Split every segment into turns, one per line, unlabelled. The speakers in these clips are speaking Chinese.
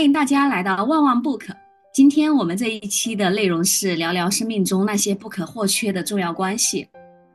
欢迎大家来到万万 book。今天我们这一期的内容是聊聊生命中那些不可或缺的重要关系。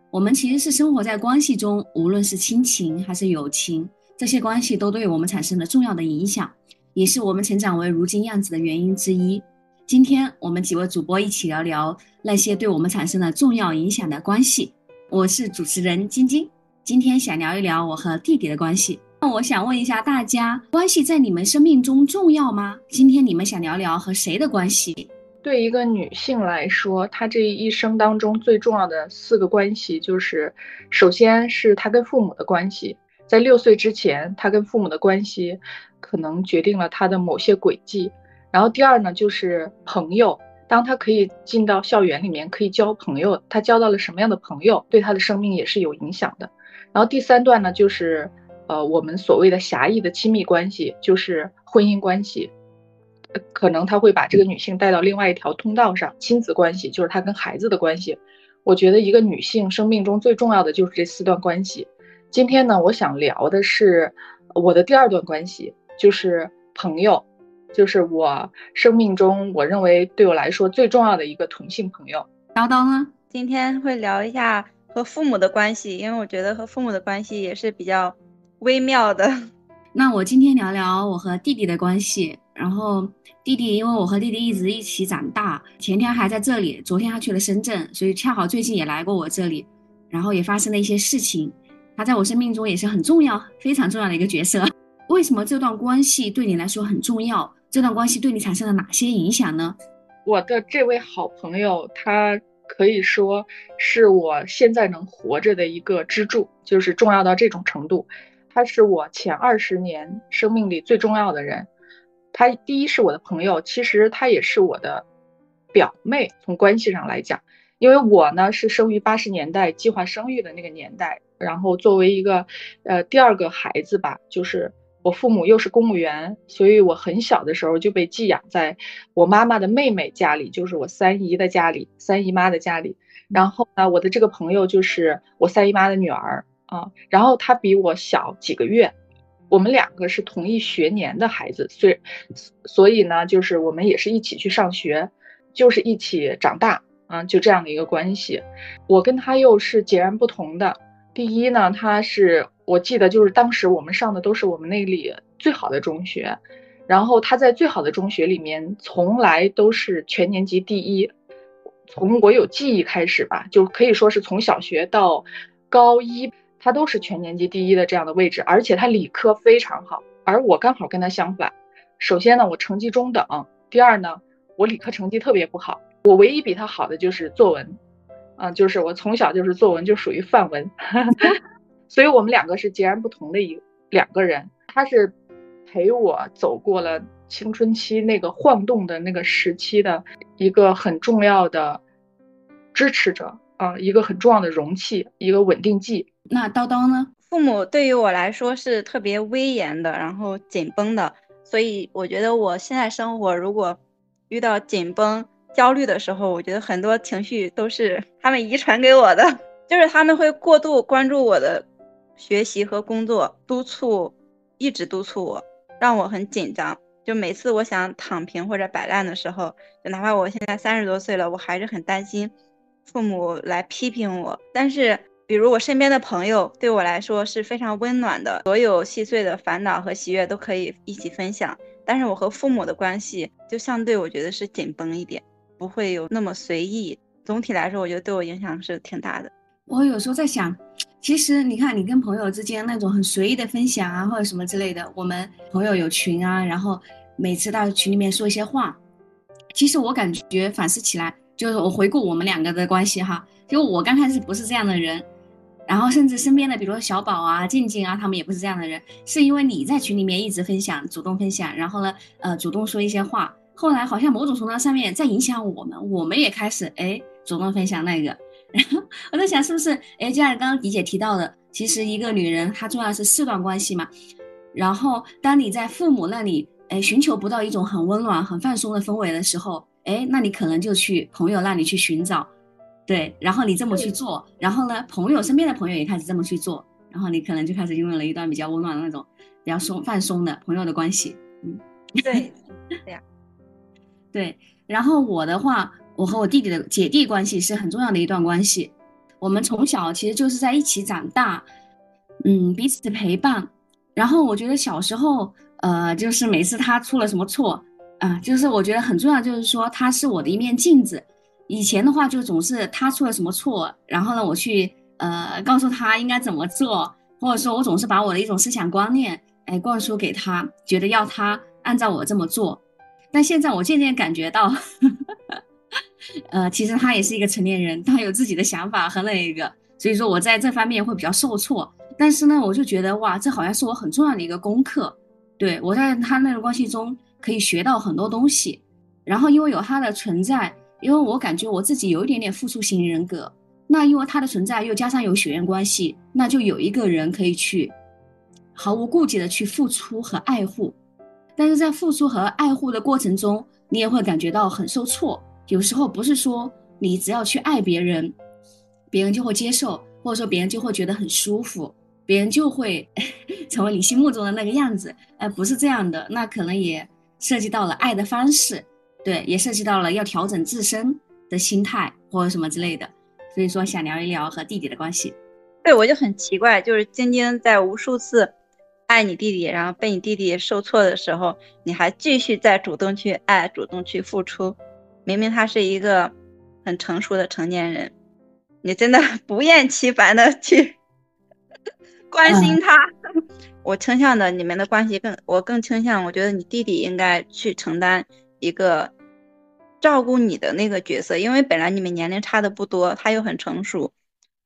我们其实是生活在关系中，无论是亲情还是友情，这些关系都对我们产生了重要的影响，也是我们成长为如今样子的原因之一。今天我们几位主播一起聊聊那些对我们产生了重要影响的关系。我是主持人晶晶，今天想聊一聊我和弟弟的关系。那我想问一下大家，关系在你们生命中重要吗？今天你们想聊聊和谁的关系？
对一个女性来说，她这一生当中最重要的四个关系，就是首先是她跟父母的关系，在六岁之前，她跟父母的关系可能决定了她的某些轨迹。然后第二呢，就是朋友，当她可以进到校园里面，可以交朋友，她交到了什么样的朋友，对她的生命也是有影响的。然后第三段呢，就是。呃，我们所谓的狭义的亲密关系就是婚姻关系，可能他会把这个女性带到另外一条通道上。亲子关系就是他跟孩子的关系。我觉得一个女性生命中最重要的就是这四段关系。今天呢，我想聊的是我的第二段关系，就是朋友，就是我生命中我认为对我来说最重要的一个同性朋友。
叨叨呢，
今天会聊一下和父母的关系，因为我觉得和父母的关系也是比较。微妙的，
那我今天聊聊我和弟弟的关系。然后弟弟，因为我和弟弟一直一起长大，前天还在这里，昨天他去了深圳，所以恰好最近也来过我这里，然后也发生了一些事情。他在我生命中也是很重要、非常重要的一个角色。为什么这段关系对你来说很重要？这段关系对你产生了哪些影响呢？
我的这位好朋友，他可以说是我现在能活着的一个支柱，就是重要到这种程度。他是我前二十年生命里最重要的人，他第一是我的朋友，其实他也是我的表妹。从关系上来讲，因为我呢是生于八十年代计划生育的那个年代，然后作为一个呃第二个孩子吧，就是我父母又是公务员，所以我很小的时候就被寄养在我妈妈的妹妹家里，就是我三姨的家里，三姨妈的家里。然后呢，我的这个朋友就是我三姨妈的女儿。啊，然后他比我小几个月，我们两个是同一学年的孩子，所以所以呢，就是我们也是一起去上学，就是一起长大啊，就这样的一个关系。我跟他又是截然不同的。第一呢，他是我记得就是当时我们上的都是我们那里最好的中学，然后他在最好的中学里面从来都是全年级第一，从我有记忆开始吧，就可以说是从小学到高一。他都是全年级第一的这样的位置，而且他理科非常好，而我刚好跟他相反。首先呢，我成绩中等；第二呢，我理科成绩特别不好。我唯一比他好的就是作文，嗯，就是我从小就是作文就属于范文，所以我们两个是截然不同的一两个人。他是陪我走过了青春期那个晃动的那个时期的一个很重要的支持者啊，一个很重要的容器，一个稳定剂。
那叨叨呢？
父母对于我来说是特别威严的，然后紧绷的，所以我觉得我现在生活如果遇到紧绷、焦虑的时候，我觉得很多情绪都是 他们遗传给我的，就是他们会过度关注我的学习和工作，督促，一直督促我，让我很紧张。就每次我想躺平或者摆烂的时候，就哪怕我现在三十多岁了，我还是很担心父母来批评我，但是。比如我身边的朋友对我来说是非常温暖的，所有细碎的烦恼和喜悦都可以一起分享。但是我和父母的关系就相对我觉得是紧绷一点，不会有那么随意。总体来说，我觉得对我影响是挺大的。
我有时候在想，其实你看你跟朋友之间那种很随意的分享啊，或者什么之类的，我们朋友有群啊，然后每次到群里面说一些话，其实我感觉反思起来，就是我回顾我们两个的关系哈，就我刚开始不是这样的人。然后甚至身边的，比如说小宝啊、静静啊，他们也不是这样的人，是因为你在群里面一直分享、主动分享，然后呢，呃，主动说一些话，后来好像某种程度上面在影响我们，我们也开始哎主动分享那个。然后我在想，是不是哎，就像刚刚迪姐提到的，其实一个女人她重要是四段关系嘛。然后当你在父母那里哎寻求不到一种很温暖、很放松的氛围的时候，哎，那你可能就去朋友那里去寻找。对，然后你这么去做，然后呢，朋友身边的朋友也开始这么去做，然后你可能就开始拥有了一段比较温暖的那种比较松放松的朋友的关系。嗯，
对，对呀，
对。然后我的话，我和我弟弟的姐弟关系是很重要的一段关系。我们从小其实就是在一起长大，嗯，彼此陪伴。然后我觉得小时候，呃，就是每次他出了什么错，啊，就是我觉得很重要，就是说他是我的一面镜子。以前的话就总是他出了什么错，然后呢，我去呃告诉他应该怎么做，或者说我总是把我的一种思想观念，哎，灌输给他，觉得要他按照我这么做。但现在我渐渐感觉到，呃，其实他也是一个成年人，他有自己的想法和那一个，所以说我在这方面会比较受挫。但是呢，我就觉得哇，这好像是我很重要的一个功课。对我在他那个关系中可以学到很多东西，然后因为有他的存在，因为我感觉我自己有一点点付出型人格，那因为他的存在又加上有血缘关系，那就有一个人可以去毫无顾忌的去付出和爱护。但是在付出和爱护的过程中，你也会感觉到很受挫。有时候不是说你只要去爱别人，别人就会接受，或者说别人就会觉得很舒服，别人就会 成为你心目中的那个样子。哎，不是这样的，那可能也涉及到了爱的方式，对，也涉及到了要调整自身的心态或者什么之类的。所以说，想聊一聊和弟弟的关系。
对，我就很奇怪，就是晶晶在无数次。爱你弟弟，然后被你弟弟受挫的时候，你还继续在主动去爱，主动去付出。明明他是一个很成熟的成年人，你真的 不厌其烦的去关心他。我倾向的你们的关系更，我更倾向，我觉得你弟弟应该去承担一个照顾你的那个角色，因为本来你们年龄差的不多，他又很成熟，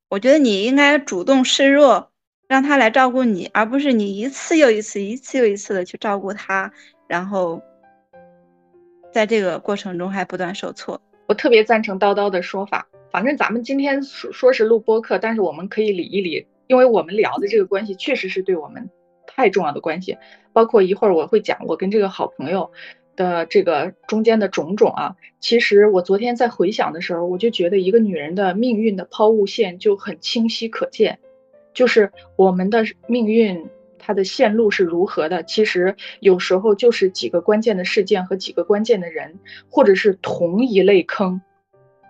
我觉得你应该主动示弱。让他来照顾你，而不是你一次又一次、一次又一次的去照顾他，然后在这个过程中还不断受挫。
我特别赞成叨叨的说法，反正咱们今天说说是录播课，但是我们可以理一理，因为我们聊的这个关系确实是对我们太重要的关系，包括一会儿我会讲我跟这个好朋友的这个中间的种种啊。其实我昨天在回想的时候，我就觉得一个女人的命运的抛物线就很清晰可见。就是我们的命运，它的线路是如何的？其实有时候就是几个关键的事件和几个关键的人，或者是同一类坑，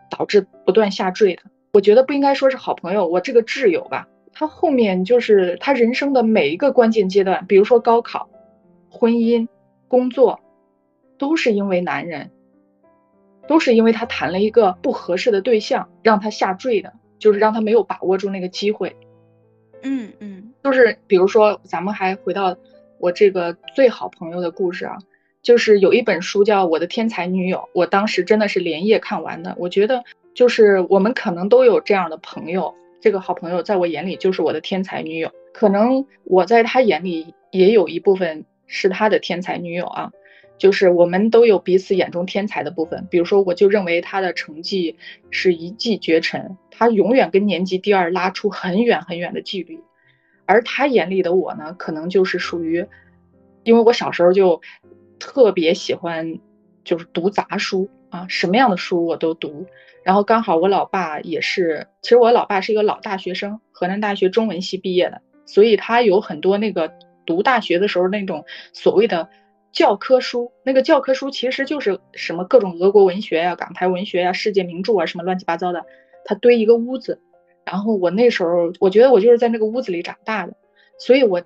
导致不断下坠的。我觉得不应该说是好朋友，我这个挚友吧，他后面就是他人生的每一个关键阶段，比如说高考、婚姻、工作，都是因为男人，都是因为他谈了一个不合适的对象，让他下坠的，就是让他没有把握住那个机会。
嗯嗯，
就是比如说，咱们还回到我这个最好朋友的故事啊，就是有一本书叫《我的天才女友》，我当时真的是连夜看完的。我觉得，就是我们可能都有这样的朋友，这个好朋友在我眼里就是我的天才女友，可能我在他眼里也有一部分是他的天才女友啊。就是我们都有彼此眼中天才的部分，比如说，我就认为他的成绩是一骑绝尘，他永远跟年级第二拉出很远很远的距离，而他眼里的我呢，可能就是属于，因为我小时候就特别喜欢，就是读杂书啊，什么样的书我都读，然后刚好我老爸也是，其实我老爸是一个老大学生，河南大学中文系毕业的，所以他有很多那个读大学的时候那种所谓的。教科书那个教科书其实就是什么各种俄国文学呀、港台文学呀、世界名著啊，什么乱七八糟的，他堆一个屋子。然后我那时候，我觉得我就是在那个屋子里长大的，所以我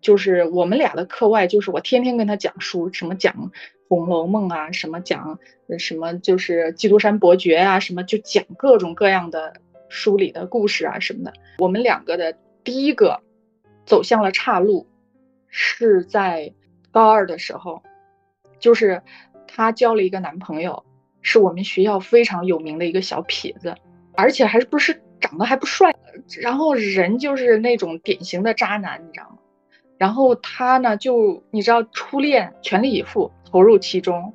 就是我们俩的课外，就是我天天跟他讲书，什么讲《红楼梦》啊，什么讲什么就是《基督山伯爵》啊，什么就讲各种各样的书里的故事啊什么的。我们两个的第一个走向了岔路，是在。高二的时候，就是她交了一个男朋友，是我们学校非常有名的一个小痞子，而且还是不是长得还不帅，然后人就是那种典型的渣男，你知道吗？然后他呢，就你知道初恋全力以赴投入其中，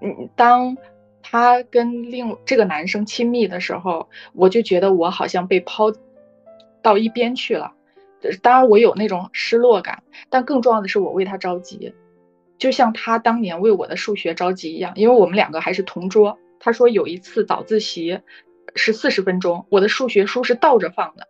嗯，当他跟另这个男生亲密的时候，我就觉得我好像被抛到一边去了。当然，我有那种失落感，但更重要的是，我为他着急，就像他当年为我的数学着急一样。因为我们两个还是同桌。他说有一次早自习是四十分钟，我的数学书是倒着放的，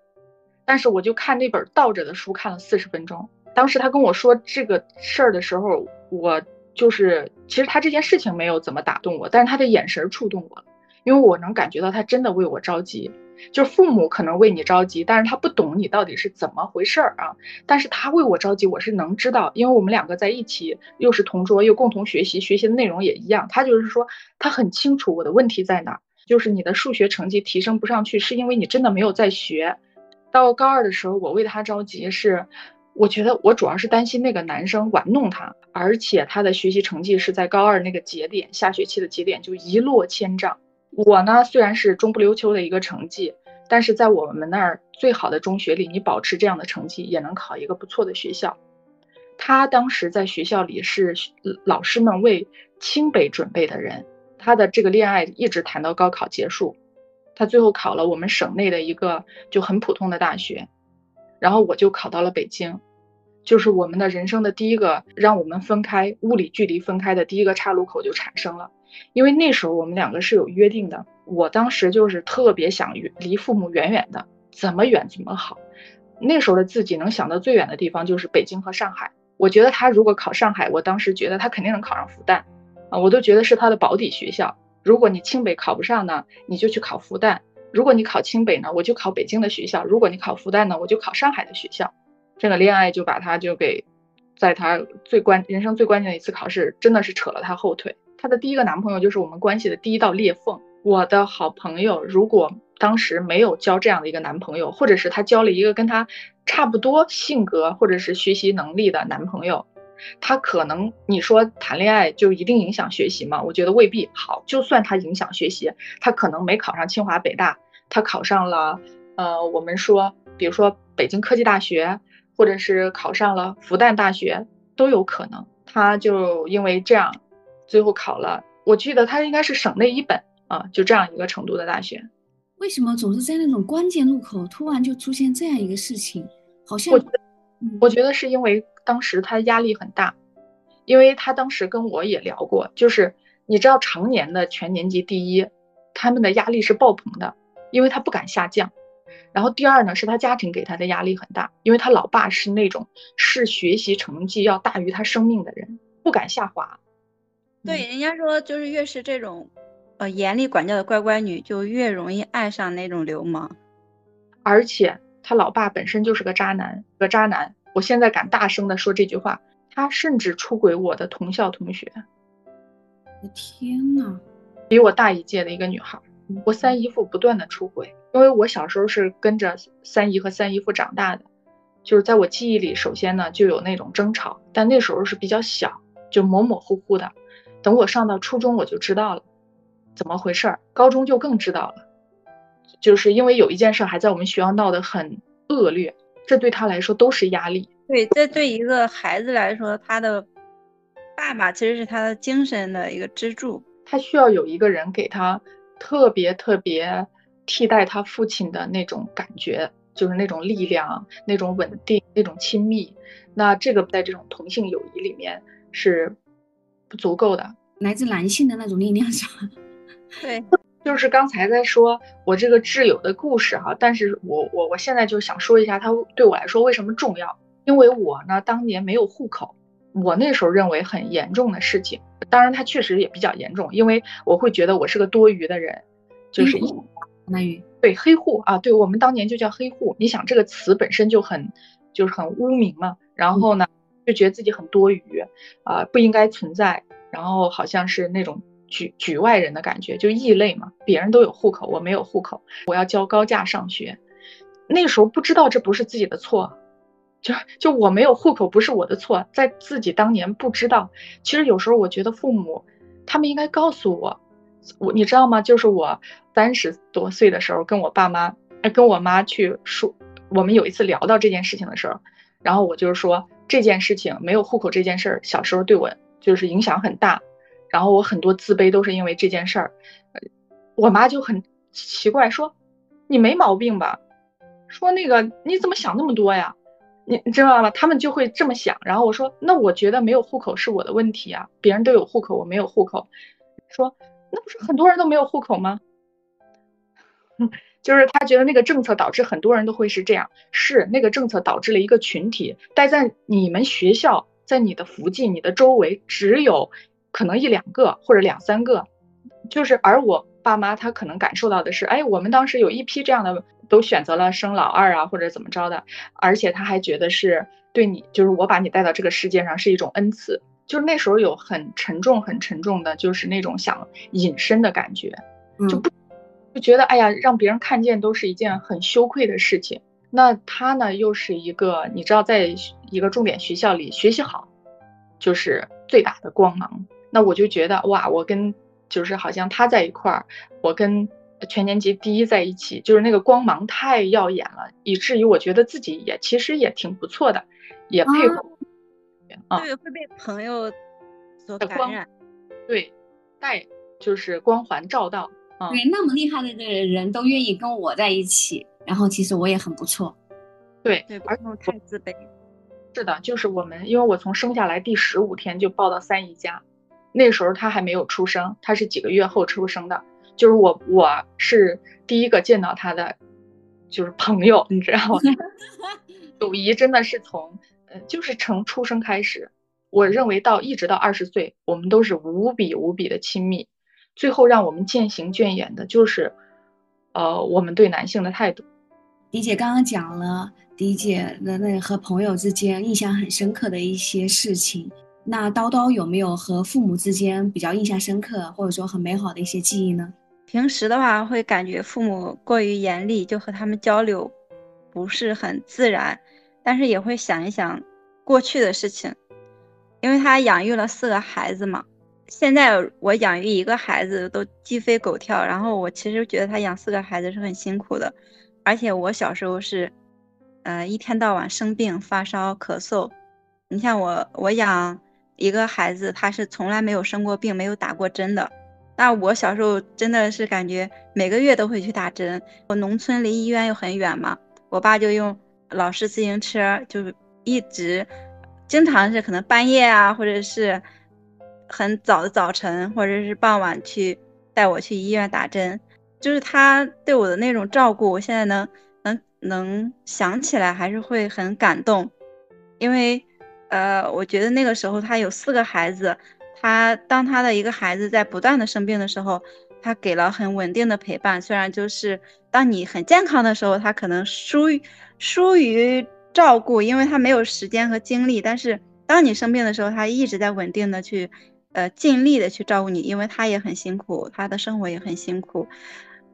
但是我就看那本倒着的书看了四十分钟。当时他跟我说这个事儿的时候，我就是其实他这件事情没有怎么打动我，但是他的眼神触动我了，因为我能感觉到他真的为我着急。就是父母可能为你着急，但是他不懂你到底是怎么回事儿啊。但是他为我着急，我是能知道，因为我们两个在一起，又是同桌，又共同学习，学习的内容也一样。他就是说，他很清楚我的问题在哪，就是你的数学成绩提升不上去，是因为你真的没有在学。到高二的时候，我为他着急，是我觉得我主要是担心那个男生玩弄他，而且他的学习成绩是在高二那个节点，下学期的节点就一落千丈。我呢，虽然是中不溜秋的一个成绩，但是在我们那儿最好的中学里，你保持这样的成绩也能考一个不错的学校。他当时在学校里是老师们为清北准备的人，他的这个恋爱一直谈到高考结束，他最后考了我们省内的一个就很普通的大学，然后我就考到了北京，就是我们的人生的第一个让我们分开，物理距离分开的第一个岔路口就产生了。因为那时候我们两个是有约定的，我当时就是特别想离父母远远的，怎么远怎么好。那时候的自己能想到最远的地方就是北京和上海。我觉得他如果考上海，我当时觉得他肯定能考上复旦，啊，我都觉得是他的保底学校。如果你清北考不上呢，你就去考复旦；如果你考清北呢，我就考北京的学校；如果你考复旦呢，我就考上海的学校。这个恋爱就把他就给，在他最关人生最关键的一次考试，真的是扯了他后腿。她的第一个男朋友就是我们关系的第一道裂缝。我的好朋友如果当时没有交这样的一个男朋友，或者是她交了一个跟她差不多性格或者是学习能力的男朋友，她可能你说谈恋爱就一定影响学习吗？我觉得未必。好，就算他影响学习，他可能没考上清华北大，他考上了呃，我们说比如说北京科技大学，或者是考上了复旦大学都有可能。他就因为这样。最后考了，我记得他应该是省内一本啊，就这样一个程度的大学。
为什么总是在那种关键路口突然就出现这样一个事情？好像
我我觉得是因为当时他压力很大，因为他当时跟我也聊过，就是你知道常年的全年级第一，他们的压力是爆棚的，因为他不敢下降。然后第二呢，是他家庭给他的压力很大，因为他老爸是那种视学习成绩要大于他生命的人，不敢下滑。
对，人家说就是越是这种，呃，严厉管教的乖乖女，就越容易爱上那种流氓。
而且他老爸本身就是个渣男，个渣男。我现在敢大声的说这句话，他甚至出轨我的同校同学。
我天呐，
比我大一届的一个女孩，我三姨父不断的出轨，因为我小时候是跟着三姨和三姨父长大的，就是在我记忆里，首先呢就有那种争吵，但那时候是比较小，就模模糊糊的。等我上到初中，我就知道了怎么回事儿。高中就更知道了，就是因为有一件事还在我们学校闹得很恶劣，这对他来说都是压力。
对，这对一个孩子来说，他的爸爸其实是他的精神的一个支柱，
他需要有一个人给他特别特别替代他父亲的那种感觉，就是那种力量、那种稳定、那种亲密。那这个在这种同性友谊里面是。不足够的，
来自男性的那种力量是吧？
对，
就是刚才在说我这个挚友的故事哈，但是我我我现在就想说一下他对我来说为什么重要，因为我呢当年没有户口，我那时候认为很严重的事情，当然他确实也比较严重，因为我会觉得我是个多余的人，就是
相当于
对黑户啊，对我们当年就叫黑户，你想这个词本身就很就是很污名嘛，然后呢？就觉得自己很多余，啊，不应该存在，然后好像是那种局局外人的感觉，就异类嘛。别人都有户口，我没有户口，我要交高价上学。那时候不知道这不是自己的错，就就我没有户口不是我的错，在自己当年不知道。其实有时候我觉得父母他们应该告诉我，我你知道吗？就是我三十多岁的时候跟我爸妈，跟我妈去说，我们有一次聊到这件事情的时候，然后我就是说。这件事情没有户口这件事儿，小时候对我就是影响很大，然后我很多自卑都是因为这件事儿。我妈就很奇怪说：“你没毛病吧？说那个你怎么想那么多呀？你知道吗？他们就会这么想。然后我说：那我觉得没有户口是我的问题啊，别人都有户口，我没有户口。说那不是很多人都没有户口吗？” 就是他觉得那个政策导致很多人都会是这样，是那个政策导致了一个群体待在你们学校，在你的附近、你的周围只有可能一两个或者两三个，就是而我爸妈他可能感受到的是，哎，我们当时有一批这样的都选择了生老二啊，或者怎么着的，而且他还觉得是对你，就是我把你带到这个世界上是一种恩赐，就是那时候有很沉重、很沉重的，就是那种想隐身的感觉，就不就觉得哎呀，让别人看见都是一件很羞愧的事情。那他呢，又是一个你知道，在一个重点学校里学习好，就是最大的光芒。那我就觉得哇，我跟就是好像他在一块儿，我跟全年级第一在一起，就是那个光芒太耀眼了，以至于我觉得自己也其实也挺不错的，也配合
啊，对，会被朋友所感染，
对，带就是光环照到啊，
对，那么厉害的人都愿意跟我在一起。然后其实我也很不错，
对，对
而且太自卑。
是的，就是我们，因为我从生下来第十五天就抱到三姨家，那时候他还没有出生，他是几个月后出生的，就是我，我是第一个见到他的，就是朋友，你知道吗？友谊真的是从，呃，就是从出生开始，我认为到一直到二十岁，我们都是无比无比的亲密，最后让我们渐行渐远的，就是，呃，我们对男性的态度。
迪姐刚刚讲了迪姐的那和朋友之间印象很深刻的一些事情，那叨叨有没有和父母之间比较印象深刻或者说很美好的一些记忆呢？
平时的话会感觉父母过于严厉，就和他们交流不是很自然，但是也会想一想过去的事情，因为他养育了四个孩子嘛，现在我养育一个孩子都鸡飞狗跳，然后我其实觉得他养四个孩子是很辛苦的。而且我小时候是，呃，一天到晚生病、发烧、咳嗽。你像我，我养一个孩子，他是从来没有生过病、没有打过针的。那我小时候真的是感觉每个月都会去打针。我农村离医院又很远嘛，我爸就用老式自行车，就一直，经常是可能半夜啊，或者是很早的早晨，或者是傍晚去带我去医院打针。就是他对我的那种照顾，我现在能能能想起来，还是会很感动。因为，呃，我觉得那个时候他有四个孩子，他当他的一个孩子在不断的生病的时候，他给了很稳定的陪伴。虽然就是当你很健康的时候，他可能疏疏于照顾，因为他没有时间和精力。但是当你生病的时候，他一直在稳定的去，呃，尽力的去照顾你，因为他也很辛苦，他的生活也很辛苦。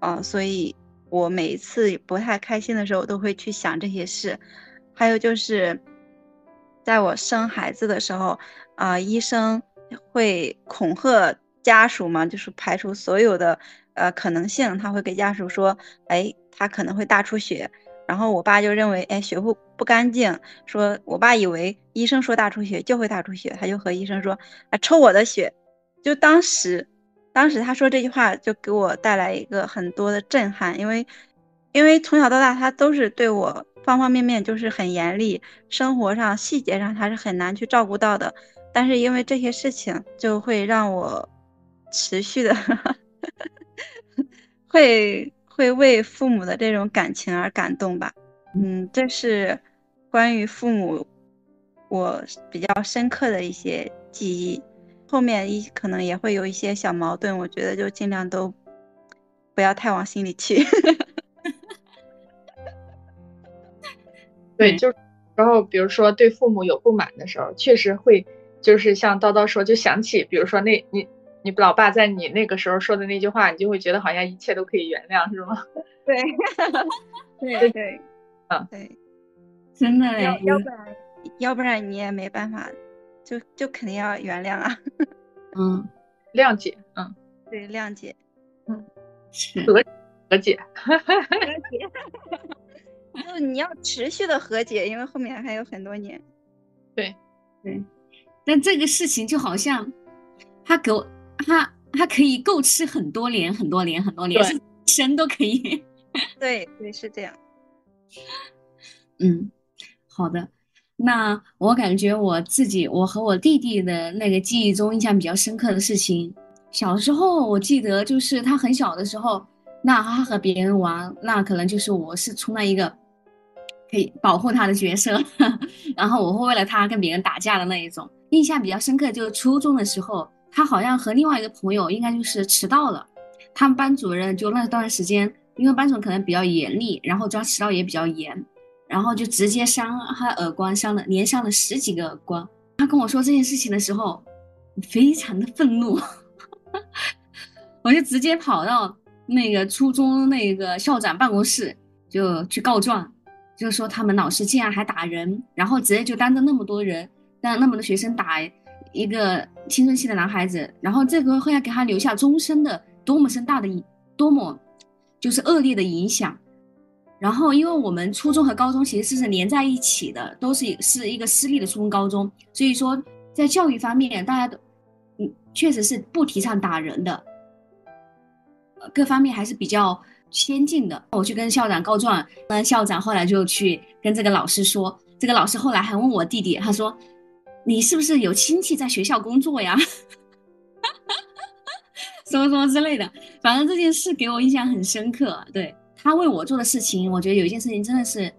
啊，所以我每一次不太开心的时候，都会去想这些事。还有就是，在我生孩子的时候，啊，医生会恐吓家属嘛，就是排除所有的呃可能性。他会给家属说，哎，他可能会大出血。然后我爸就认为，哎，血不不干净。说我爸以为医生说大出血就会大出血，他就和医生说，啊，抽我的血。就当时。当时他说这句话就给我带来一个很多的震撼，因为，因为从小到大他都是对我方方面面就是很严厉，生活上细节上他是很难去照顾到的，但是因为这些事情就会让我持续的会会为父母的这种感情而感动吧，嗯，这是关于父母我比较深刻的一些记忆。后面一可能也会有一些小矛盾，我觉得就尽量都不要太往心里去。
对，就然后比如说对父母有不满的时候，确实会就是像叨叨说，就想起比如说那你你老爸在你那个时候说的那句话，你就会觉得好像一切都可以原谅，是吗？
对，对对，
嗯，
对，
真的
要要不然要不然你也没办法。就就肯定要原谅啊，
嗯，
谅解，嗯，
对，谅解，
嗯，和和解，
和解，就你要持续的和解，因为后面还有很多年，
对，
对，但这个事情就好像他给我他他可以够吃很多年很多年很多年，生都可以，
对对是这样，
嗯，好的。那我感觉我自己，我和我弟弟的那个记忆中印象比较深刻的事情，小时候我记得就是他很小的时候，那他和别人玩，那可能就是我是充当一个可以保护他的角色，然后我会为了他跟别人打架的那一种。印象比较深刻就是初中的时候，他好像和另外一个朋友应该就是迟到了，他们班主任就那段时间，因为班主任可能比较严厉，然后抓迟到也比较严，然后就直接扇他耳光，扇了连扇了十几个耳光。他跟我说这件事情的时候，非常的愤怒，我就直接跑到那个初中那个校长办公室就去告状。就是说，他们老师竟然还打人，然后直接就当着那么多人，让那么多学生打一个青春期的男孩子，然后这个会要给他留下终身的多么深大的多么就是恶劣的影响。然后，因为我们初中和高中其实是连在一起的，都是是一个私立的初中高中，所以说在教育方面，大家都嗯确实是不提倡打人的，各方面还是比较。先进的，我去跟校长告状，那，校长后来就去跟这个老师说，这个老师后来还问我弟弟，他说，你是不是有亲戚在学校工作呀？什么什么之类的，反正这件事给我印象很深刻。对他为我做的事情，我觉得有一件事情真的是，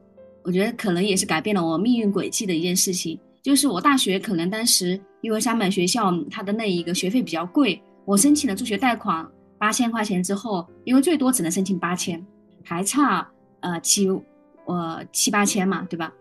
我觉得可能也是改变了我命运轨迹的一件事情，就是我大学可能当时因为三本学校它的那一个学费比较贵，我申请了助学贷款。八千块钱之后，因为最多只能申请八千，还差呃七呃七八千嘛，对吧？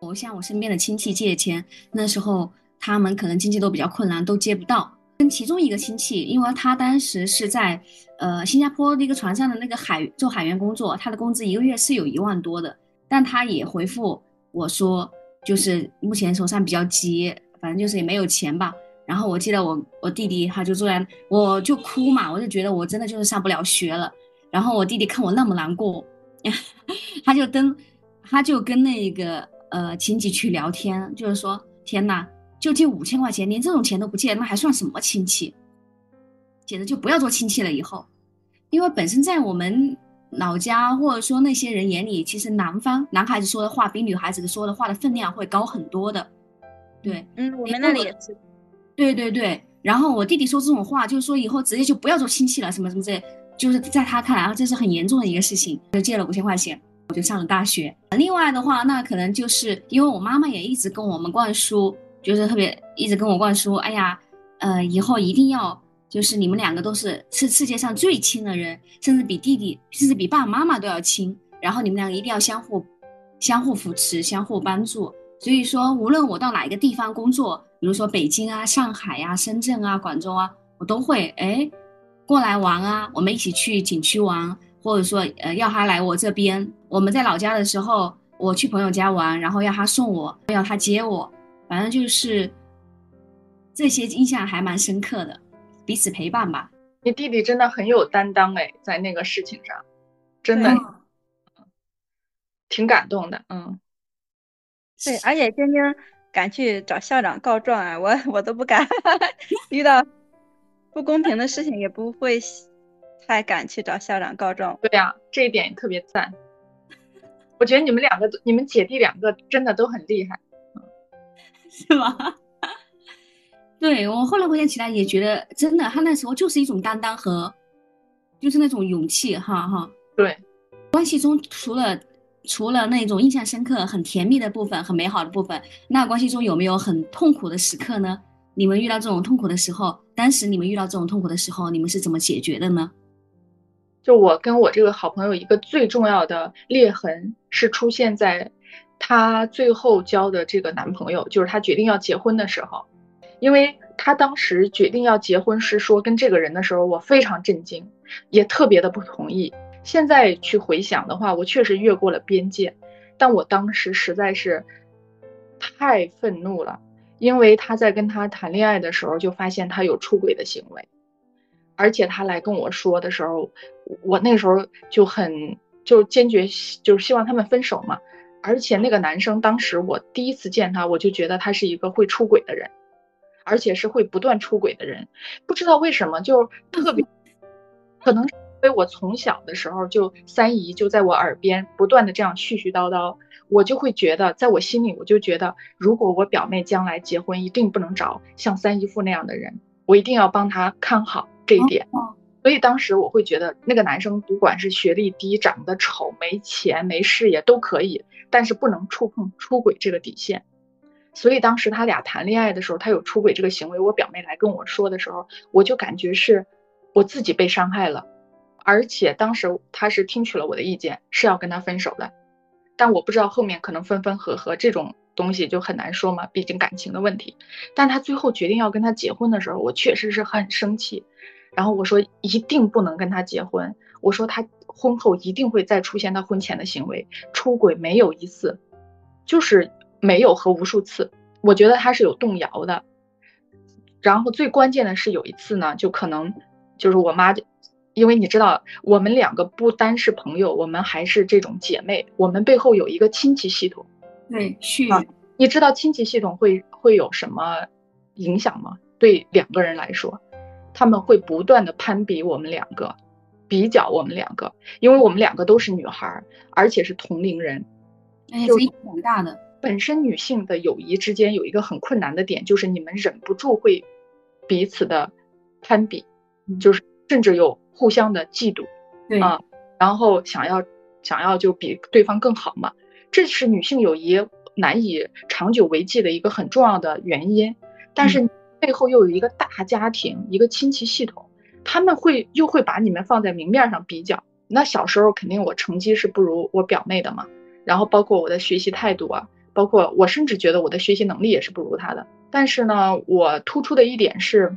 我向我身边的亲戚借钱，那时候他们可能经济都比较困难，都借不到。跟其中一个亲戚，因为他当时是在呃新加坡的一个船上的那个海做海员工作，他的工资一个月是有一万多的，但他也回复我说，就是目前手上比较急，反正就是也没有钱吧。然后我记得我我弟弟他就坐在，我就哭嘛，我就觉得我真的就是上不了学了。然后我弟弟看我那么难过，他就跟他就跟那个呃亲戚去聊天，就是说天呐，就借五千块钱，连这种钱都不借，那还算什么亲戚？简直就不要做亲戚了以后，因为本身在我们老家或者说那些人眼里，其实男方男孩子说的话比女孩子说的话的分量会高很多的。对，
嗯，我们那里也是。
对对对，然后我弟弟说这种话，就是说以后直接就不要做亲戚了，什么什么之类，就是在他看来啊，这是很严重的一个事情，就借了五千块钱，我就上了大学。另外的话，那可能就是因为我妈妈也一直跟我们灌输，就是特别一直跟我灌输，哎呀，呃，以后一定要就是你们两个都是是世界上最亲的人，甚至比弟弟，甚至比爸爸妈妈都要亲，然后你们两个一定要相互相互扶持，相互帮助。所以说，无论我到哪一个地方工作，比如说北京啊、上海呀、深圳啊、广州啊，我都会哎过来玩啊，我们一起去景区玩，或者说呃要他来我这边。我们在老家的时候，我去朋友家玩，然后要他送我，要他接我，反正就是这些印象还蛮深刻的，彼此陪伴吧。
你弟弟真的很有担当哎，在那个事情上，真的挺感动的，嗯。
对，而且晶晶敢去找校长告状啊，我我都不敢。遇到不公平的事情也不会太敢去找校长告状。
对呀，这一点也特别赞。我觉得你们两个，你们姐弟两个真的都很厉害，
是吗？对我后来回想起来也觉得，真的，他那时候就是一种担当和，就是那种勇气，哈哈。
对，
关系中除了。除了那种印象深刻、很甜蜜的部分、很美好的部分，那关系中有没有很痛苦的时刻呢？你们遇到这种痛苦的时候，当时你们遇到这种痛苦的时候，你们是怎么解决的呢？
就我跟我这个好朋友，一个最重要的裂痕是出现在她最后交的这个男朋友，就是她决定要结婚的时候，因为她当时决定要结婚是说跟这个人的时候，我非常震惊，也特别的不同意。现在去回想的话，我确实越过了边界，但我当时实在是太愤怒了，因为他在跟他谈恋爱的时候就发现他有出轨的行为，而且他来跟我说的时候，我那个时候就很就坚决就是希望他们分手嘛，而且那个男生当时我第一次见他，我就觉得他是一个会出轨的人，而且是会不断出轨的人，不知道为什么就特别 可能。因为我从小的时候就三姨就在我耳边不断的这样絮絮叨叨，我就会觉得，在我心里我就觉得，如果我表妹将来结婚，一定不能找像三姨夫那样的人，我一定要帮她看好这一点。所以当时我会觉得，那个男生不管是学历低、长得丑、没钱、没事业都可以，但是不能触碰出轨这个底线。所以当时他俩谈恋爱的时候，他有出轨这个行为，我表妹来跟我说的时候，我就感觉是我自己被伤害了，而且当时他是听取了我的意见，是要跟他分手的，但我不知道后面可能分分合合这种东西就很难说嘛，毕竟感情的问题。但他最后决定要跟他结婚的时候，我确实是很生气，然后我说一定不能跟他结婚，我说他婚后一定会再出现他婚前的行为，出轨没有一次，就是。没有和无数次，我觉得他是有动摇的。然后最关键的是有一次呢，就可能就是我妈，因为你知道我们两个不单是朋友，我们还是这种姐妹，我们背后有一个亲戚系统。
对，去。
你知道亲戚系统会会有什么影响吗？对两个人来说，他们会不断的攀比我们两个，比较我们两个，因为我们两个都是女孩，而且是同龄人，
哎，这影响蛮大的。
本身女性的友谊之间有一个很困难的点，就是你们忍不住会彼此的攀比，就是甚至有互相的嫉妒，啊，然后想要想要就比对方更好嘛，这是女性友谊难以长久维系的一个很重要的原因。但是背后又有一个大家庭，一个亲戚系统，他们会又会把你们放在明面上比较。那小时候肯定我成绩是不如我表妹的嘛，然后包括我的学习态度啊。包括我甚至觉得我的学习能力也是不如她的，但是呢，我突出的一点是，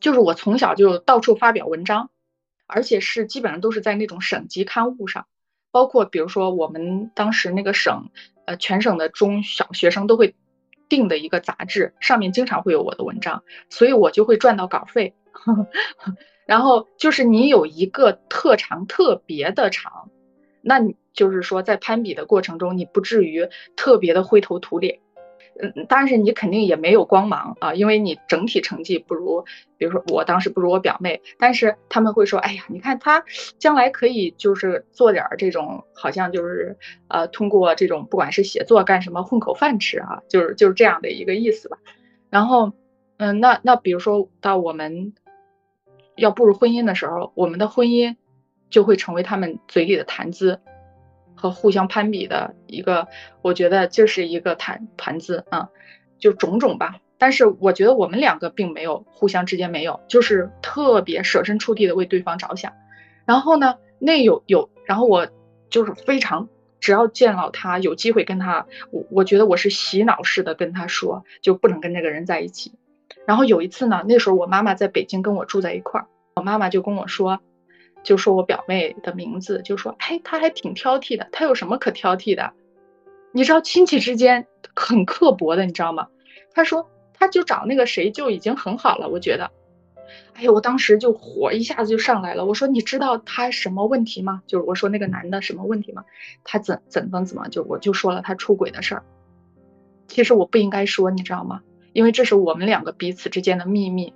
就是我从小就到处发表文章，而且是基本上都是在那种省级刊物上，包括比如说我们当时那个省，呃，全省的中小学生都会订的一个杂志，上面经常会有我的文章，所以我就会赚到稿费。然后就是你有一个特长特别的长，那你。就是说，在攀比的过程中，你不至于特别的灰头土脸，嗯，但是你肯定也没有光芒啊，因为你整体成绩不如，比如说我当时不如我表妹，但是他们会说，哎呀，你看他将来可以就是做点这种，好像就是呃，通过这种不管是写作干什么混口饭吃啊，就是就是这样的一个意思吧。然后，嗯，那那比如说到我们要步入婚姻的时候，我们的婚姻就会成为他们嘴里的谈资。和互相攀比的一个，我觉得就是一个谈谈资啊，就种种吧。但是我觉得我们两个并没有互相之间没有，就是特别设身处地的为对方着想。然后呢，那有有，然后我就是非常，只要见到他有机会跟他，我我觉得我是洗脑式的跟他说，就不能跟这个人在一起。然后有一次呢，那时候我妈妈在北京跟我住在一块儿，我妈妈就跟我说。就说我表妹的名字，就说，哎，她还挺挑剔的。她有什么可挑剔的？你知道亲戚之间很刻薄的，你知道吗？她说，她就找那个谁就已经很好了。我觉得，哎呦，我当时就火一下子就上来了。我说，你知道他什么问题吗？就是我说那个男的什么问题吗？他怎怎么怎么就我就说了他出轨的事儿。其实我不应该说，你知道吗？因为这是我们两个彼此之间的秘密。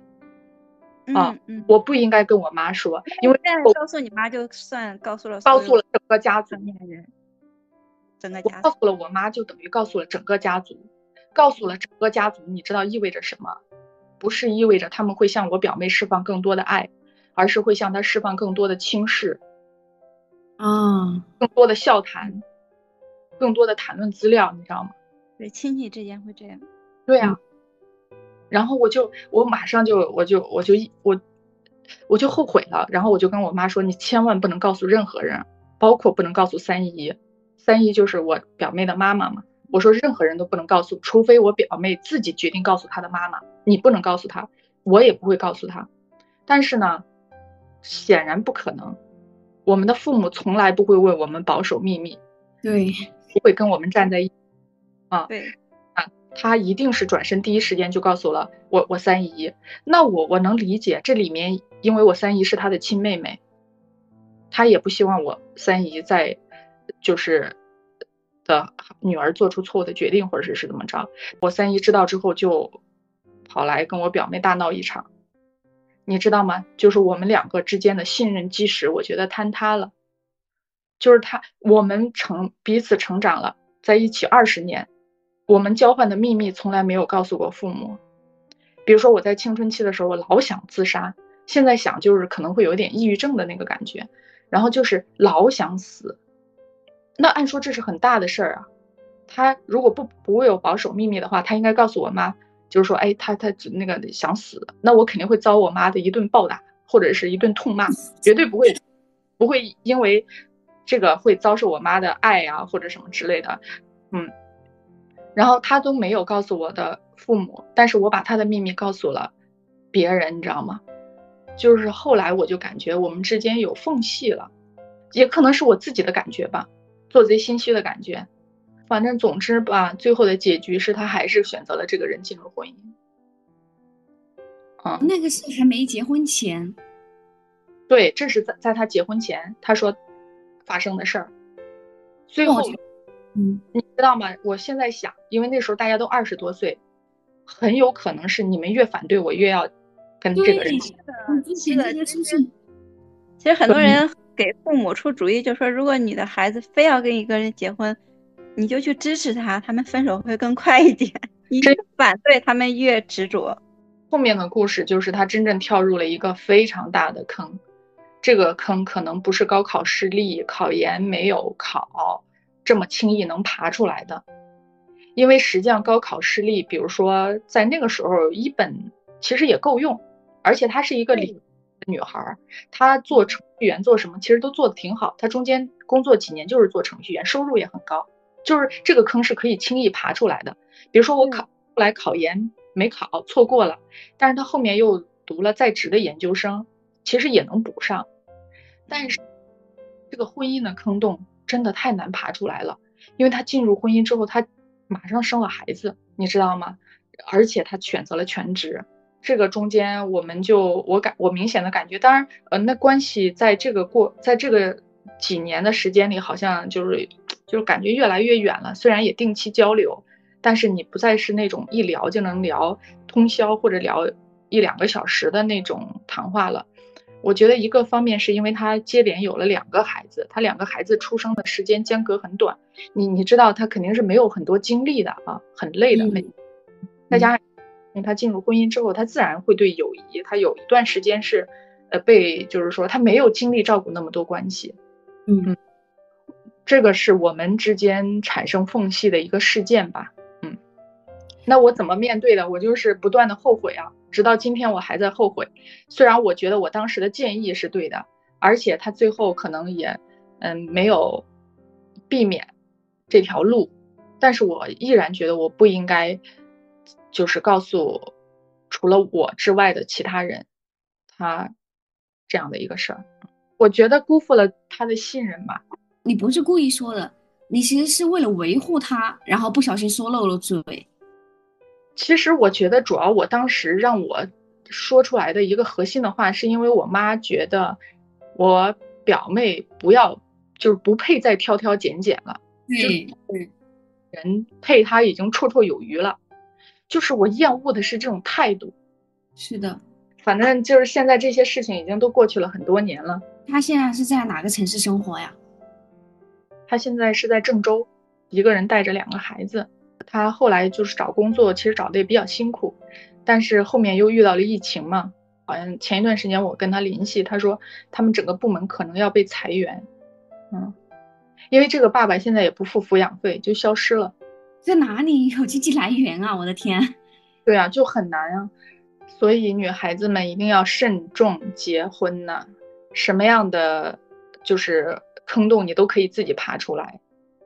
啊，
我不应该跟我妈说，因为
我告诉你妈就算告诉了，
告诉了整个家族
人，整个
家，告诉了我妈就等于告诉了整个家族，告诉了整个家族，你知道意味着什么？不是意味着他们会向我表妹释放更多的爱，而是会向她释放更多的轻视，
啊，
更多的笑谈，更多的谈论资料，你知道吗？
对，亲戚之间会这样。
对呀。然后我就我马上就我就我就我我就后悔了，然后我就跟我妈说，你千万不能告诉任何人，包括不能告诉三姨，三姨就是我表妹的妈妈嘛。我说任何人都不能告诉，除非我表妹自己决定告诉她的妈妈，你不能告诉她，我也不会告诉她。但是呢，显然不可能，我们的父母从来不会为我们保守秘密，
对，
不会跟我们站在一啊，
对。
他一定是转身第一时间就告诉了我，我三姨。那我我能理解这里面，因为我三姨是他的亲妹妹，他也不希望我三姨在就是的女儿做出错误的决定，或者是是怎么着。我三姨知道之后就跑来跟我表妹大闹一场，你知道吗？就是我们两个之间的信任基石，我觉得坍塌了。就是他，我们成彼此成长了，在一起二十年。我们交换的秘密从来没有告诉过父母，比如说我在青春期的时候，我老想自杀，现在想就是可能会有点抑郁症的那个感觉，然后就是老想死，那按说这是很大的事儿啊。他如果不不为我保守秘密的话，他应该告诉我妈，就是说，哎，他他那个想死，那我肯定会遭我妈的一顿暴打，或者是一顿痛骂，绝对不会不会因为这个会遭受我妈的爱呀或者什么之类的，嗯。然后他都没有告诉我的父母，但是我把他的秘密告诉了别人，你知道吗？就是后来我就感觉我们之间有缝隙了，也可能是我自己的感觉吧，做贼心虚的感觉。反正总之吧，最后的结局是他还是选择了这个人进入婚姻。
嗯，那个是还没结婚前。
对，这是在在他结婚前，他说发生的事儿。最后，
嗯，
你知道吗？我现在想，因为那时候大家都二十多岁，很有可能是你们越反对我，越要跟这个人。
是的，是的，其实其实很多人给父母出主意，就说如果你的孩子非要跟一个人结婚。你就去支持他，他们分手会更快一点。你越反对他们越执着。
后面的故事就是他真正跳入了一个非常大的坑，这个坑可能不是高考失利、考研没有考这么轻易能爬出来的。因为实际上高考失利，比如说在那个时候一本其实也够用，而且她是一个理女孩，她做程序员做什么其实都做的挺好。她中间工作几年就是做程序员，收入也很高。就是这个坑是可以轻易爬出来的。比如说我考后来考研没考，错过了，但是她后面又读了在职的研究生，其实也能补上。但是这个婚姻的坑洞真的太难爬出来了，因为他进入婚姻之后，他马上生了孩子，你知道吗？而且他选择了全职，这个中间我们就我感我明显的感觉，当然呃那关系在这个过在这个几年的时间里，好像就是。就是感觉越来越远了，虽然也定期交流，但是你不再是那种一聊就能聊通宵或者聊一两个小时的那种谈话了。我觉得一个方面是因为他接连有了两个孩子，他两个孩子出生的时间间隔很短，你你知道他肯定是没有很多精力的啊，很累的累。再加上他进入婚姻之后，他自然会对友谊，他有一段时间是呃被就是说他没有精力照顾那么多关系，
嗯嗯。
这个是我们之间产生缝隙的一个事件吧，嗯，那我怎么面对的？我就是不断的后悔啊，直到今天我还在后悔。虽然我觉得我当时的建议是对的，而且他最后可能也，嗯，没有避免这条路，但是我依然觉得我不应该，就是告诉除了我之外的其他人，他这样的一个事儿，我觉得辜负了他的信任吧。
你不是故意说的，你其实是为了维护他，然后不小心说漏了嘴。
其实我觉得，主要我当时让我说出来的一个核心的话，是因为我妈觉得我表妹不要，就是不配再挑挑拣拣了。
对对，
人配她已经绰绰有余了。就是我厌恶的是这种态度。
是的，
反正就是现在这些事情已经都过去了很多年了。
她现在是在哪个城市生活呀？
她现在是在郑州，一个人带着两个孩子。他后来就是找工作，其实找的也比较辛苦，但是后面又遇到了疫情嘛。好像前一段时间我跟他联系，他说他们整个部门可能要被裁员，嗯，因为这个爸爸现在也不付抚养费，就消失了。
在哪里 有经济来源啊？我的天！
对啊，就很难啊。所以女孩子们一定要慎重结婚呐。什么样的就是。坑洞你都可以自己爬出来，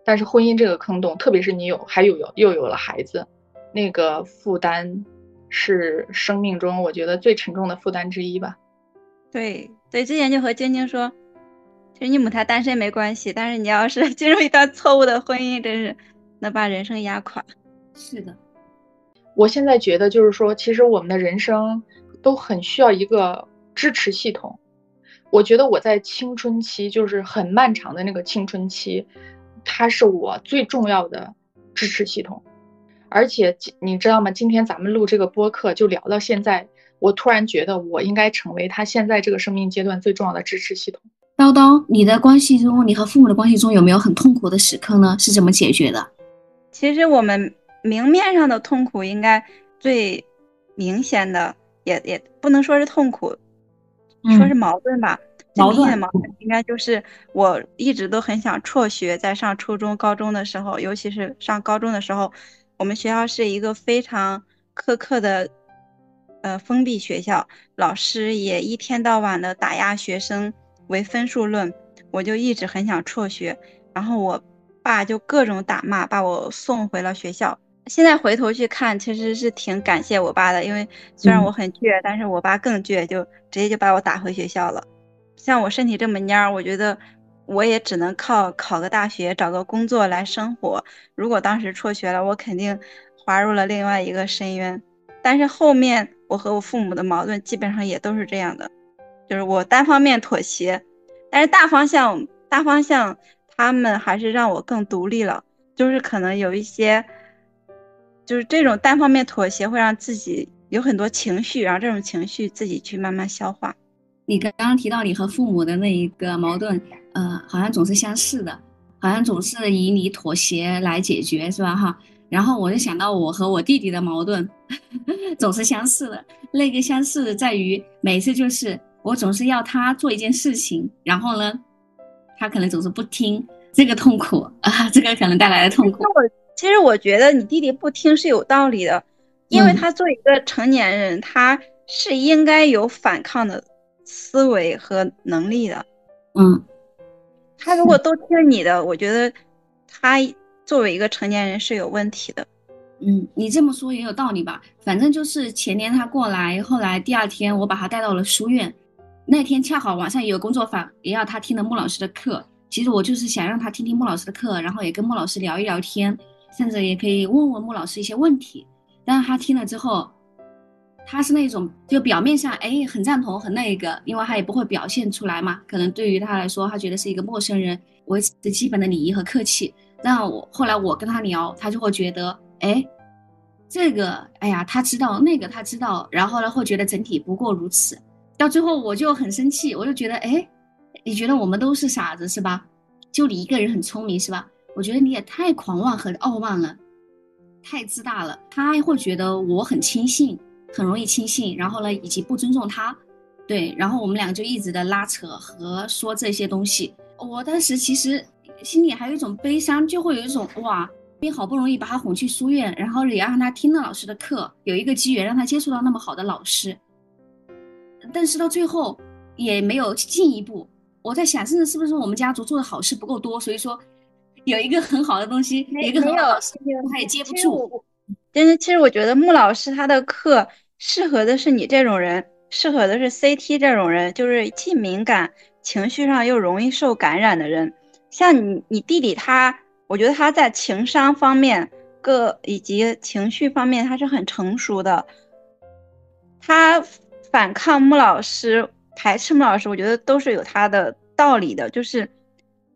但是婚姻这个坑洞，特别是你有还有有又有了孩子，那个负担是生命中我觉得最沉重的负担之一吧。
对对，之前就和晶晶说，其实你母胎单身没关系，但是你要是 进入一段错误的婚姻，真是能把人生压垮。
是的，
我现在觉得就是说，其实我们的人生都很需要一个支持系统。我觉得我在青春期，就是很漫长的那个青春期，它是我最重要的支持系统。而且你知道吗？今天咱们录这个播客，就聊到现在，我突然觉得我应该成为他现在这个生命阶段最重要的支持系统。
叨叨，你的关系中，你和父母的关系中有没有很痛苦的时刻呢？是怎么解决的？
其实我们明面上的痛苦，应该最明显的，也也不能说是痛苦。说是矛盾吧，最矛盾应该就是我一直都很想辍学，在上初中、高中的时候，尤其是上高中的时候，我们学校是一个非常苛刻的，呃，封闭学校，老师也一天到晚的打压学生，为分数论，我就一直很想辍学，然后我爸就各种打骂，把我送回了学校。现在回头去看，其实是挺感谢我爸的，因为虽然我很倔，但是我爸更倔，就直接就把我打回学校了。像我身体这么蔫儿，我觉得我也只能靠考个大学、找个工作来生活。如果当时辍学了，我肯定滑入了另外一个深渊。但是后面我和我父母的矛盾基本上也都是这样的，就是我单方面妥协，但是大方向大方向他们还是让我更独立了，就是可能有一些。就是这种单方面妥协会让自己有很多情绪，然后这种情绪自己去慢慢消化。
你刚刚提到你和父母的那一个矛盾，呃，好像总是相似的，好像总是以你妥协来解决，是吧？哈。然后我就想到我和我弟弟的矛盾，总是相似的。那个相似在于每次就是我总是要他做一件事情，然后呢，他可能总是不听，这个痛苦啊，这个可能带来的痛苦。
我其实我觉得你弟弟不听是有道理的，因为他作为一个成年人，他是应该有反抗的思维和能力的。
嗯，
他如果都听你的，我觉得他作为一个成年人是有问题的。
嗯，你这么说也有道理吧？反正就是前年他过来，后来第二天我把他带到了书院，那天恰好晚上也有工作坊，也要他听了穆老师的课。其实我就是想让他听听穆老师的课，然后也跟穆老师聊一聊天。甚至也可以问问穆老师一些问题，但是他听了之后，他是那种就表面上哎很赞同很那个，因为他也不会表现出来嘛。可能对于他来说，他觉得是一个陌生人，维持基本的礼仪和客气。那我后来我跟他聊，他就会觉得哎，这个哎呀他知道那个他知道，然后呢会觉得整体不过如此。到最后我就很生气，我就觉得哎，你觉得我们都是傻子是吧？就你一个人很聪明是吧？我觉得你也太狂妄和傲慢了，太自大了。他会觉得我很轻信，很容易轻信，然后呢，以及不尊重他，对，然后我们两个就一直的拉扯和说这些东西。我当时其实心里还有一种悲伤，就会有一种哇，你好不容易把他哄去书院，然后也要让他听了老师的课，有一个机缘让他接触到那么好的老师，但是到最后也没有进一步。我在想，甚至是不是我们家族做的好事不够多，所以说。有一个很好的东西，有一个很好的老师，他也接不住。
但是其实我觉得穆老师他的课适合的是你这种人，适合的是 CT 这种人，就是既敏感，情绪上又容易受感染的人。像你你弟弟他，我觉得他在情商方面各以及情绪方面他是很成熟的。他反抗穆老师，排斥穆老师，我觉得都是有他的道理的，就是。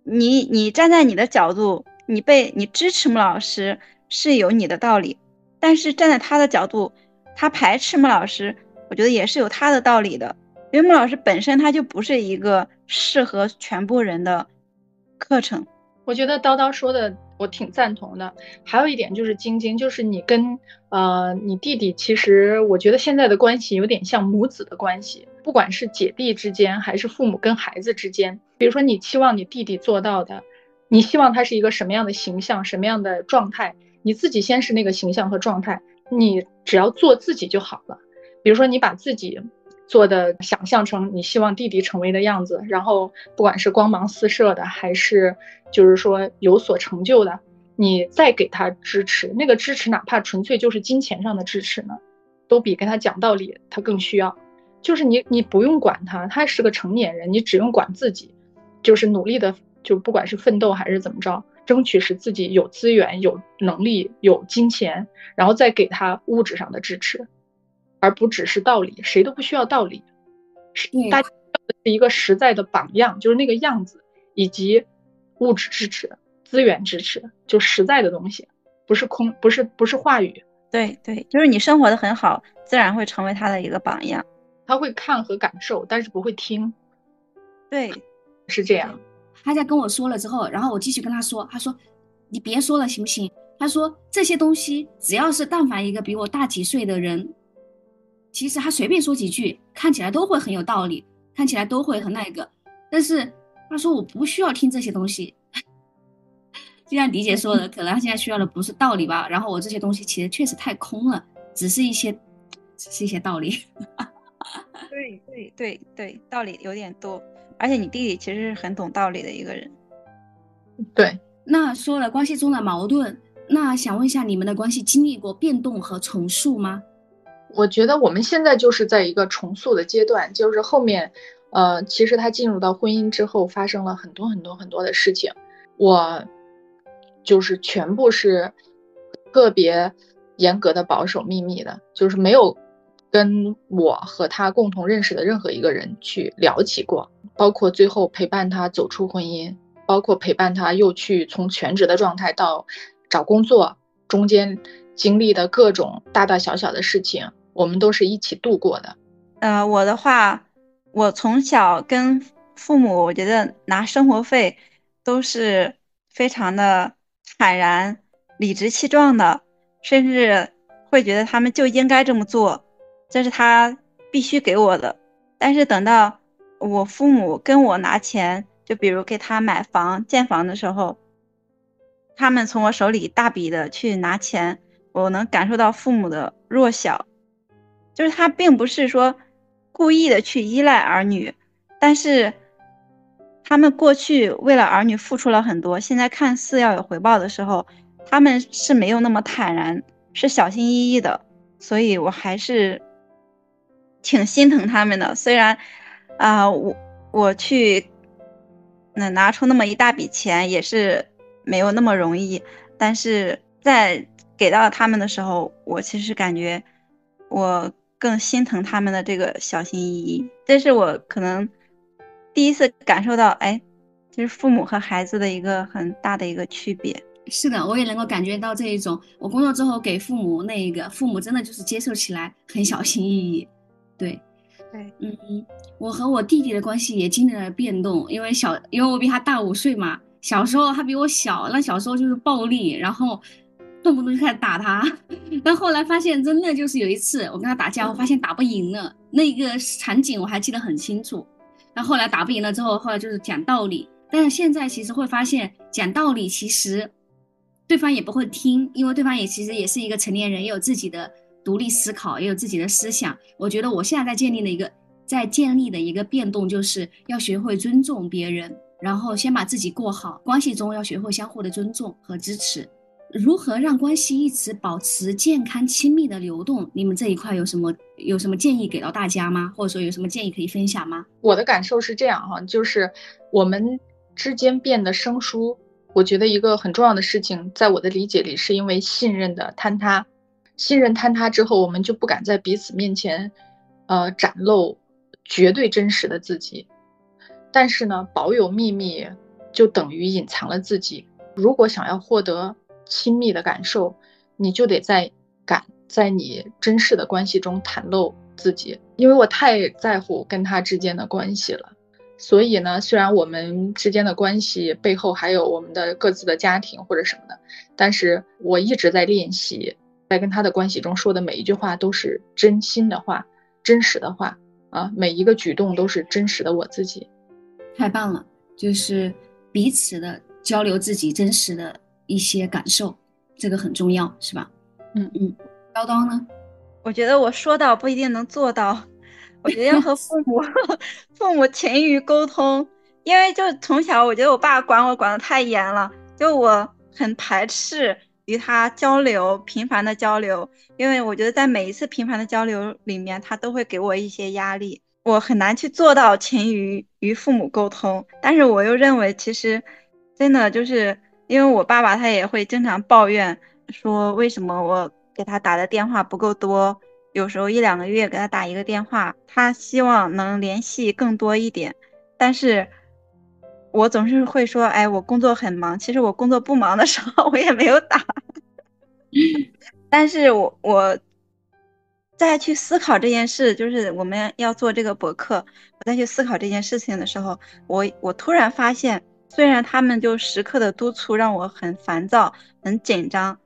你你站在你的角度，你被你支持穆老师是有你的道理，但是站在他的角度，他排斥穆老师，我觉得也是有他的道理的，因为穆老师本身他就不是一个适合全部人的课程。
我觉得叨叨说的我挺赞同的。还有一点就是晶晶，就是你跟呃你弟弟，其实我觉得现在的关系有点像母子的关系。不管是姐弟之间，还是父母跟孩子之间，比如说你期望你弟弟做到的，你希望他是一个什么样的形象、什么样的状态，你自己先是那个形象和状态，你只要做自己就好了。比如说你把自己做的想象成你希望弟弟成为的样子，然后不管是光芒四射的，还是就是说有所成就的，你再给他支持，那个支持哪怕纯粹就是金钱上的支持呢，都比跟他讲道理他更需要。就是你，你不用管他，他是个成年人，你只用管自己，就是努力的，就不管是奋斗还是怎么着，争取使自己有资源、有能力、有金钱，然后再给他物质上的支持，而不只是道理，谁都不需要道理，是大家是一个实在的榜样，就是那个样子，以及物质支持、资源支持，就实在的东西，不是空，不是不是话语，
对对，就是你生活的很好，自然会成为他的一个榜样。
他会看和感受，但是不会听。
对，
是这样。
他在跟我说了之后，然后我继续跟他说：“他说，你别说了，行不行？”他说：“这些东西，只要是但凡一个比我大几岁的人，其实他随便说几句，看起来都会很有道理，看起来都会很那个。但是他说我不需要听这些东西，就像迪姐说的，可能他现在需要的不是道理吧。然后我这些东西其实确实太空了，只是一些，只是一些道理。
对对对对，道理有点多。而且你弟弟其实是很懂道理的一个人。
对，
那说了关系中的矛盾，那想问一下，你们的关系经历过变动和重塑吗？
我觉得我们现在就是在一个重塑的阶段，就是后面。呃，其实他进入到婚姻之后，发生了很多很多很多的事情，我就是全部是特别严格的保守秘密的，就是没有跟我和他共同认识的任何一个人去聊起过，包括最后陪伴他走出婚姻，包括陪伴他又去从全职的状态到找工作，中间经历的各种大大小小的事情，我们都是一起度过的。
呃，我的话。我从小跟父母，我觉得拿生活费都是非常的坦然、理直气壮的，甚至会觉得他们就应该这么做，这是他必须给我的。但是等到我父母跟我拿钱，就比如给他买房、建房的时候，他们从我手里大笔的去拿钱，我能感受到父母的弱小，就是他并不是说。故意的去依赖儿女，但是他们过去为了儿女付出了很多，现在看似要有回报的时候，他们是没有那么坦然，是小心翼翼的，所以我还是挺心疼他们的。虽然啊，我我去那拿出那么一大笔钱也是没有那么容易，但是在给到他们的时候，我其实感觉我。更心疼他们的这个小心翼翼，这是我可能第一次感受到，哎，就是父母和孩子的一个很大的一个区别。
是的，我也能够感觉到这一种。我工作之后给父母那一个，父母真的就是接受起来很小心翼翼。对，
对，
嗯，我和我弟弟的关系也经历了变动，因为小，因为我比他大五岁嘛，小时候他比我小，那小时候就是暴力，然后。动不动就开始打他，但后来发现真的就是有一次我跟他打架，我发现打不赢了，那个场景我还记得很清楚。那后来打不赢了之后，后来就是讲道理，但是现在其实会发现讲道理其实对方也不会听，因为对方也其实也是一个成年人，也有自己的独立思考，也有自己的思想。我觉得我现在在建立的一个在建立的一个变动，就是要学会尊重别人，然后先把自己过好，关系中要学会相互的尊重和支持。如何让关系一直保持健康亲密的流动？你们这一块有什么有什么建议给到大家吗？或者说有什么建议可以分享吗？
我的感受是这样哈，就是我们之间变得生疏，我觉得一个很重要的事情，在我的理解里，是因为信任的坍塌。信任坍塌之后，我们就不敢在彼此面前，呃，展露绝对真实的自己。但是呢，保有秘密就等于隐藏了自己。如果想要获得亲密的感受，你就得在敢在你真实的关系中袒露自己，因为我太在乎跟他之间的关系了。所以呢，虽然我们之间的关系背后还有我们的各自的家庭或者什么的，但是我一直在练习，在跟他的关系中说的每一句话都是真心的话、真实的话啊，每一个举动都是真实的我自己。
太棒了，就是彼此的交流自己真实的。一些感受，这个很重要，是吧？嗯嗯，叨叨呢？
我觉得我说到不一定能做到，我觉得要和父母 父母勤于沟通，因为就从小我觉得我爸管我管的太严了，就我很排斥与他交流频繁的交流，因为我觉得在每一次频繁的交流里面，他都会给我一些压力，我很难去做到勤于与父母沟通，但是我又认为其实真的就是。因为我爸爸他也会经常抱怨说，为什么我给他打的电话不够多，有时候一两个月给他打一个电话，他希望能联系更多一点，但是我总是会说，哎，我工作很忙，其实我工作不忙的时候我也没有打，但是我我再去思考这件事，就是我们要做这个博客，我再去思考这件事情的时候，我我突然发现。虽然他们就时刻的督促让我很烦躁、很紧张，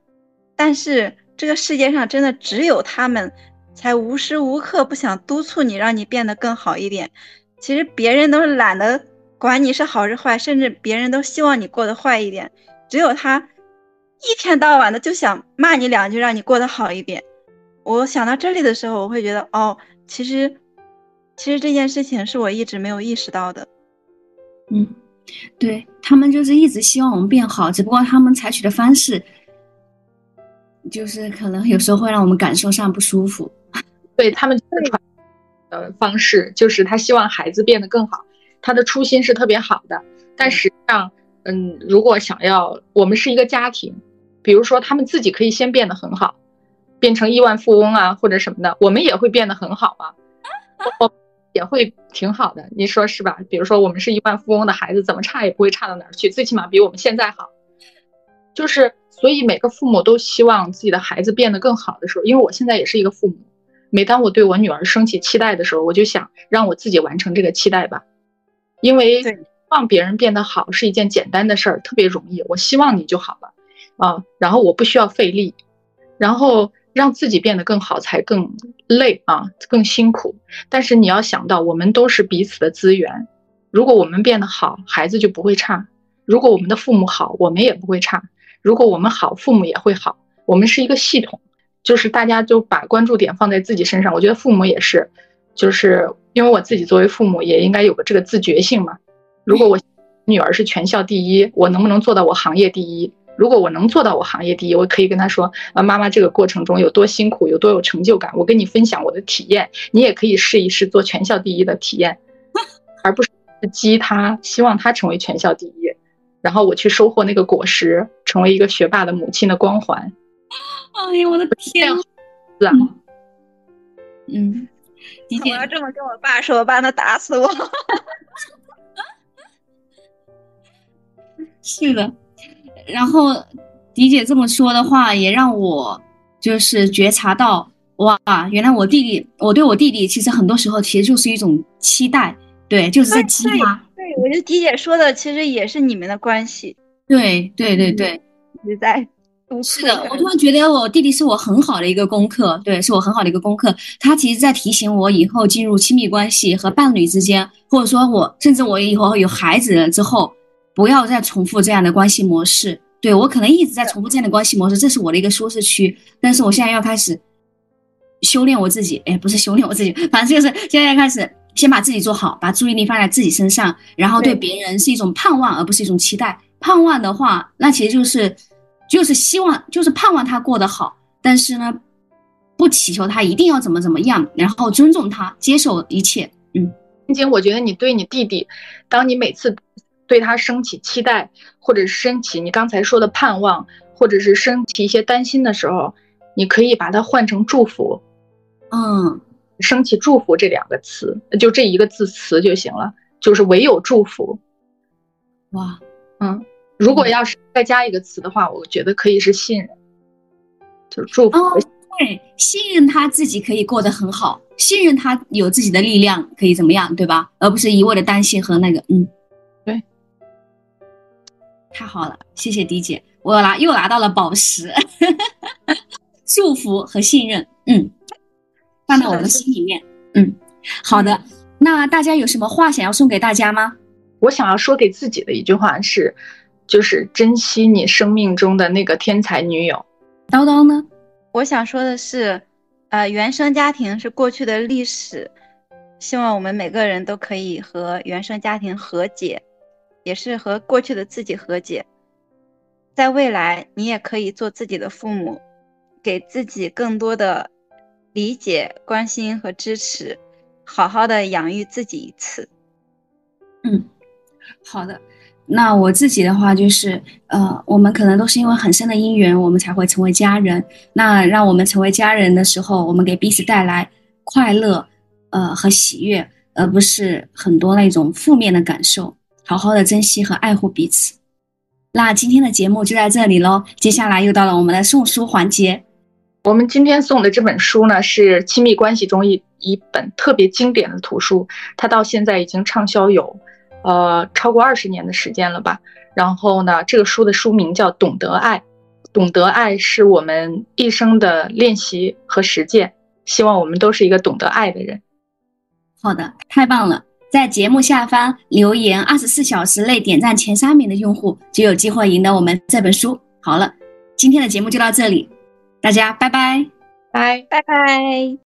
但是这个世界上真的只有他们，才无时无刻不想督促你，让你变得更好一点。其实别人都是懒得管你是好是坏，甚至别人都希望你过得坏一点，只有他一天到晚的就想骂你两句，让你过得好一点。我想到这里的时候，我会觉得，哦，其实，其实这件事情是我一直没有意识到的。
嗯，对他们就是一直希望我们变好，只不过他们采取的方式，就是可能有时候会让我们感受上不舒服。
对他们传的方式，就是他希望孩子变得更好，他的初心是特别好的。但实际上，嗯，如果想要我们是一个家庭，比如说他们自己可以先变得很好。变成亿万富翁啊，或者什么的，我们也会变得很好啊，我也会挺好的，你说是吧？比如说我们是亿万富翁的孩子，怎么差也不会差到哪儿去，最起码比我们现在好。就是，所以每个父母都希望自己的孩子变得更好的时候，因为我现在也是一个父母，每当我对我女儿升起期待的时候，我就想让我自己完成这个期待吧，因为让别人变得好是一件简单的事儿，特别容易。我希望你就好了啊，然后我不需要费力，然后。让自己变得更好才更累啊，更辛苦。但是你要想到，我们都是彼此的资源。如果我们变得好，孩子就不会差；如果我们的父母好，我们也不会差；如果我们好，父母也会好。我们是一个系统，就是大家就把关注点放在自己身上。我觉得父母也是，就是因为我自己作为父母，也应该有个这个自觉性嘛。如果我女儿是全校第一，我能不能做到我行业第一？如果我能做到我行业第一，我可以跟她说啊，妈妈这个过程中有多辛苦，有多有成就感，我跟你分享我的体验，你也可以试一试做全校第一的体验，而不是激她，希望她成为全校第一，然后我去收获那个果实，成为一个学霸的母亲的光环。
哎呀，我的天！
是啊，
嗯，
我要这么跟我爸说，我爸能打死我。
是的。然后，迪姐这么说的话，也让我就是觉察到，哇，原来我弟弟，我对我弟弟，其实很多时候其实就是一种期待，对，就是在激他。
对，我觉得迪姐说的其实也是你们的关系。
对对对对，
一直在。
是的，我突然觉得我弟弟是我很好的一个功课，对，是我很好的一个功课。他其实在提醒我，以后进入亲密关系和伴侣之间，或者说我甚至我以后有孩子了之后。不要再重复这样的关系模式。对我可能一直在重复这样的关系模式，这是我的一个舒适区。但是我现在要开始修炼我自己，哎，不是修炼我自己，反正就是现在开始先把自己做好，把注意力放在自己身上，然后对别人是一种盼望，而不是一种期待。盼望的话，那其实就是就是希望，就是盼望他过得好。但是呢，不祈求他一定要怎么怎么样，然后尊重他，接受一切。嗯，
并且，我觉得你对你弟弟，当你每次。对他升起期待，或者是升起你刚才说的盼望，或者是升起一些担心的时候，你可以把它换成祝福，
嗯，
升起祝福这两个词，就这一个字词就行了，就是唯有祝福。
哇，
嗯，如果要是再加一个词的话，我觉得可以是信任，就是祝福。
对，信任他自己可以过得很好，信任他有自己的力量可以怎么样，对吧？而不是一味的担心和那个，嗯。对太好了，谢谢迪姐，我拿又拿到了宝石，祝福和信任，嗯，放到我的心里面，嗯，好的，那大家有什么话想要送给大家吗？
我想要说给自己的一句话是，就是珍惜你生命中的那个天才女友。
叨叨呢？
我想说的是，呃，原生家庭是过去的历史，希望我们每个人都可以和原生家庭和解。也是和过去的自己和解，在未来你也可以做自己的父母，给自己更多的理解、关心和支持，好好的养育自己一次。
嗯，好的。那我自己的话就是，呃，我们可能都是因为很深的因缘，我们才会成为家人。那让我们成为家人的时候，我们给彼此带来快乐，呃和喜悦，而不是很多那种负面的感受。好好的珍惜和爱护彼此。那今天的节目就在这里喽，接下来又到了我们的送书环节。
我们今天送的这本书呢，是亲密关系中一一本特别经典的图书，它到现在已经畅销有，呃，超过二十年的时间了吧。然后呢，这个书的书名叫《懂得爱》，懂得爱是我们一生的练习和实践。希望我们都是一个懂得爱的人。
好的，太棒了。在节目下方留言二十四小时内点赞前三名的用户就有机会赢得我们这本书。好了，今天的节目就到这里，大家拜拜，
拜
拜拜。